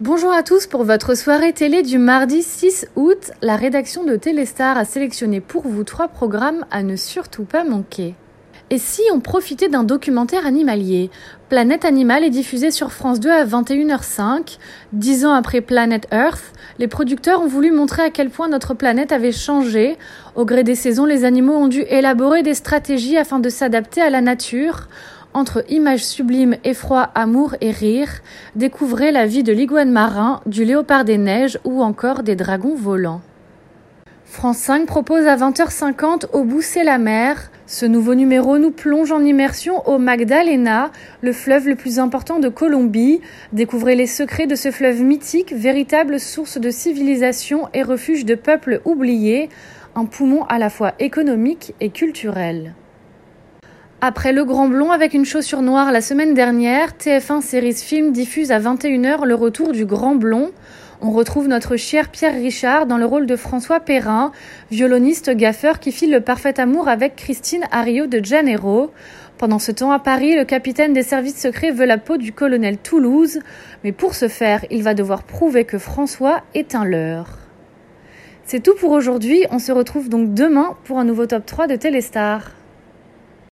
Bonjour à tous pour votre soirée télé du mardi 6 août. La rédaction de Téléstar a sélectionné pour vous trois programmes à ne surtout pas manquer. Et si on profitait d'un documentaire animalier? Planète Animal est diffusé sur France 2 à 21h05. Dix ans après Planet Earth, les producteurs ont voulu montrer à quel point notre planète avait changé. Au gré des saisons, les animaux ont dû élaborer des stratégies afin de s'adapter à la nature. Entre images sublimes, effroi, amour et rire, découvrez la vie de l'iguane marin, du léopard des neiges ou encore des dragons volants. France 5 propose à 20h50 Au bout la mer. Ce nouveau numéro nous plonge en immersion au Magdalena, le fleuve le plus important de Colombie. Découvrez les secrets de ce fleuve mythique, véritable source de civilisation et refuge de peuples oubliés, un poumon à la fois économique et culturel. Après Le Grand Blond avec une chaussure noire la semaine dernière, TF1 Series Film diffuse à 21h le retour du Grand Blond. On retrouve notre cher Pierre Richard dans le rôle de François Perrin, violoniste gaffeur qui file le parfait amour avec Christine à Rio de Janeiro. Pendant ce temps à Paris, le capitaine des services secrets veut la peau du colonel Toulouse, mais pour ce faire, il va devoir prouver que François est un leurre. C'est tout pour aujourd'hui, on se retrouve donc demain pour un nouveau top 3 de Téléstar.